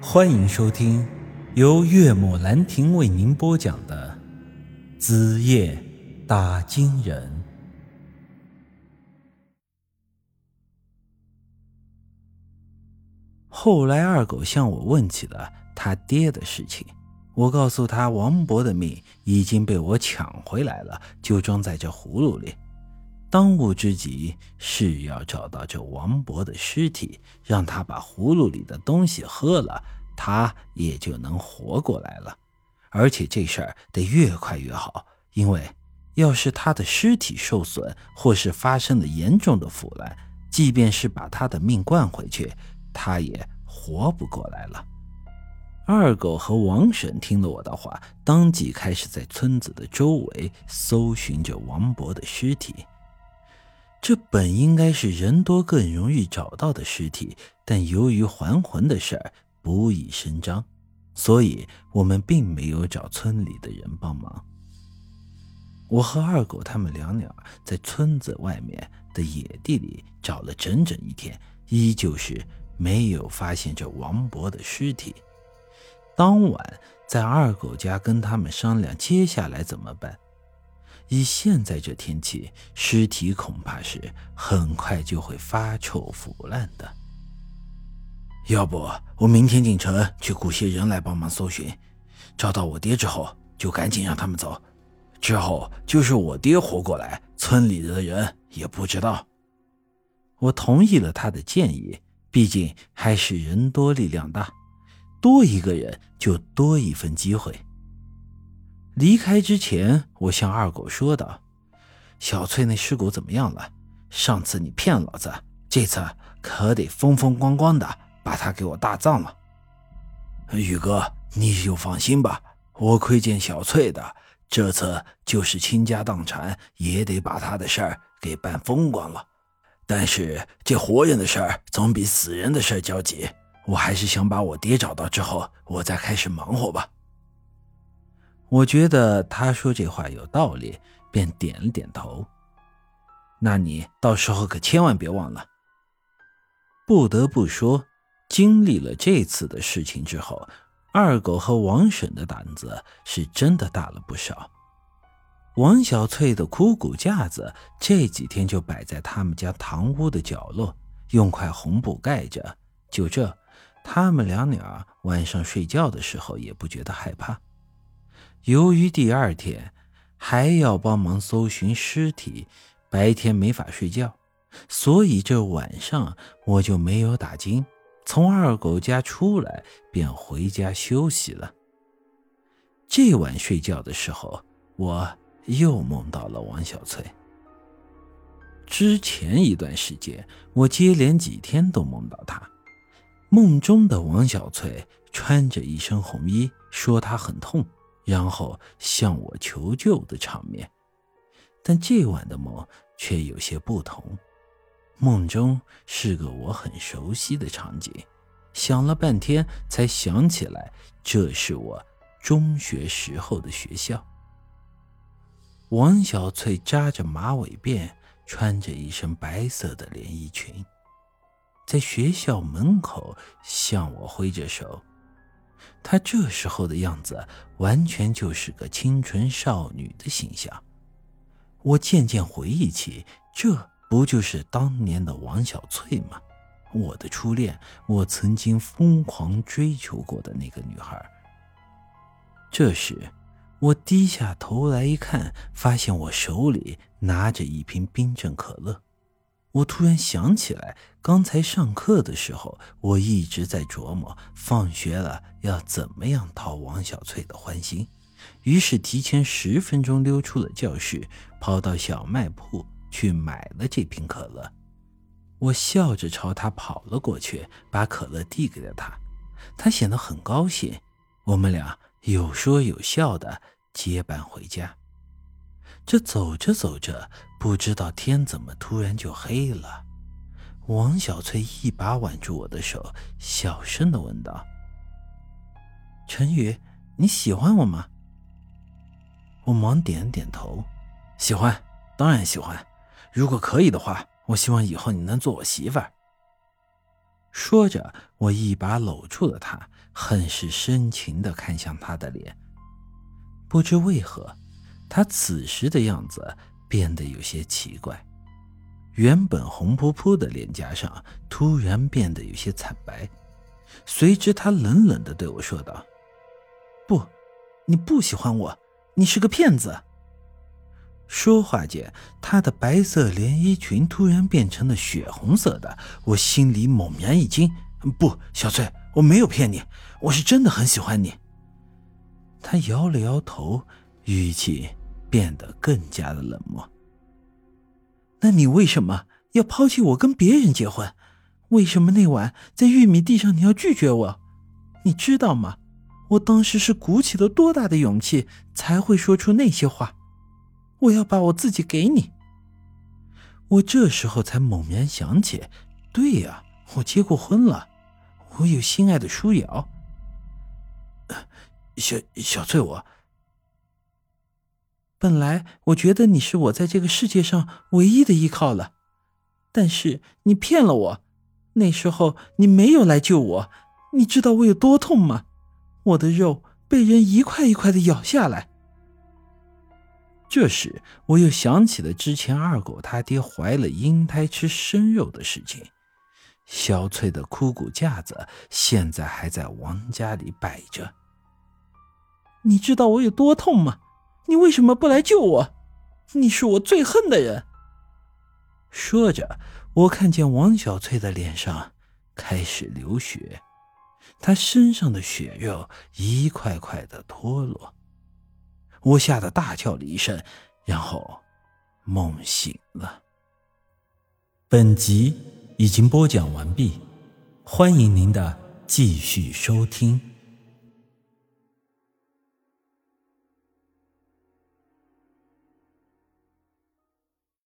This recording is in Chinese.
欢迎收听由岳母兰亭为您播讲的《子夜打金人》。后来二狗向我问起了他爹的事情，我告诉他王博的命已经被我抢回来了，就装在这葫芦里。当务之急是要找到这王博的尸体，让他把葫芦里的东西喝了，他也就能活过来了。而且这事儿得越快越好，因为要是他的尸体受损，或是发生了严重的腐烂，即便是把他的命灌回去，他也活不过来了。二狗和王婶听了我的话，当即开始在村子的周围搜寻着王博的尸体。这本应该是人多更容易找到的尸体，但由于还魂的事儿不易声张，所以我们并没有找村里的人帮忙。我和二狗他们两鸟在村子外面的野地里找了整整一天，依旧是没有发现这王博的尸体。当晚在二狗家跟他们商量接下来怎么办。以现在这天气，尸体恐怕是很快就会发臭腐烂的。要不我明天进城去雇些人来帮忙搜寻，找到我爹之后就赶紧让他们走。之后就是我爹活过来，村里的人也不知道。我同意了他的建议，毕竟还是人多力量大，多一个人就多一份机会。离开之前，我向二狗说道：“小翠那尸骨怎么样了？上次你骗老子，这次可得风风光光的把她给我大葬了。”宇哥，你就放心吧，我亏欠小翠的，这次就是倾家荡产也得把她的事儿给办风光了。但是这活人的事儿总比死人的事儿焦急，我还是想把我爹找到之后，我再开始忙活吧。我觉得他说这话有道理，便点了点头。那你到时候可千万别忘了。不得不说，经历了这次的事情之后，二狗和王婶的胆子是真的大了不少。王小翠的枯骨架子这几天就摆在他们家堂屋的角落，用块红布盖着。就这，他们两俩晚上睡觉的时候也不觉得害怕。由于第二天还要帮忙搜寻尸体，白天没法睡觉，所以这晚上我就没有打惊。从二狗家出来，便回家休息了。这晚睡觉的时候，我又梦到了王小翠。之前一段时间，我接连几天都梦到她。梦中的王小翠穿着一身红衣，说她很痛。然后向我求救的场面，但这晚的梦却有些不同。梦中是个我很熟悉的场景，想了半天才想起来，这是我中学时候的学校。王小翠扎着马尾辫，穿着一身白色的连衣裙，在学校门口向我挥着手。她这时候的样子，完全就是个清纯少女的形象。我渐渐回忆起，这不就是当年的王小翠吗？我的初恋，我曾经疯狂追求过的那个女孩。这时，我低下头来一看，发现我手里拿着一瓶冰镇可乐。我突然想起来，刚才上课的时候，我一直在琢磨放学了要怎么样讨王小翠的欢心，于是提前十分钟溜出了教室，跑到小卖铺去买了这瓶可乐。我笑着朝他跑了过去，把可乐递给了他，他显得很高兴。我们俩有说有笑的结伴回家。这走着走着，不知道天怎么突然就黑了。王小翠一把挽住我的手，小声的问道：“陈宇，你喜欢我吗？”我忙点点头：“喜欢，当然喜欢。如果可以的话，我希望以后你能做我媳妇儿。”说着，我一把搂住了她，很是深情的看向他的脸。不知为何，他此时的样子变得有些奇怪，原本红扑扑的脸颊上突然变得有些惨白。随之，他冷冷的对我说道：“不，你不喜欢我，你是个骗子。”说话间，她的白色连衣裙突然变成了血红色的，我心里猛然一惊。不，小翠，我没有骗你，我是真的很喜欢你。她摇了摇头，语气变得更加的冷漠。那你为什么要抛弃我跟别人结婚？为什么那晚在玉米地上你要拒绝我？你知道吗？我当时是鼓起了多大的勇气才会说出那些话。我要把我自己给你。我这时候才猛然想起，对呀，我结过婚了，我有心爱的舒瑶。小小翠，我本来我觉得你是我在这个世界上唯一的依靠了，但是你骗了我。那时候你没有来救我，你知道我有多痛吗？我的肉被人一块一块的咬下来。这时，我又想起了之前二狗他爹怀了婴胎吃生肉的事情。小翠的枯骨架子现在还在王家里摆着。你知道我有多痛吗？你为什么不来救我？你是我最恨的人。说着，我看见王小翠的脸上开始流血，她身上的血肉一块块的脱落。我吓得大叫了一声，然后梦醒了。本集已经播讲完毕，欢迎您的继续收听。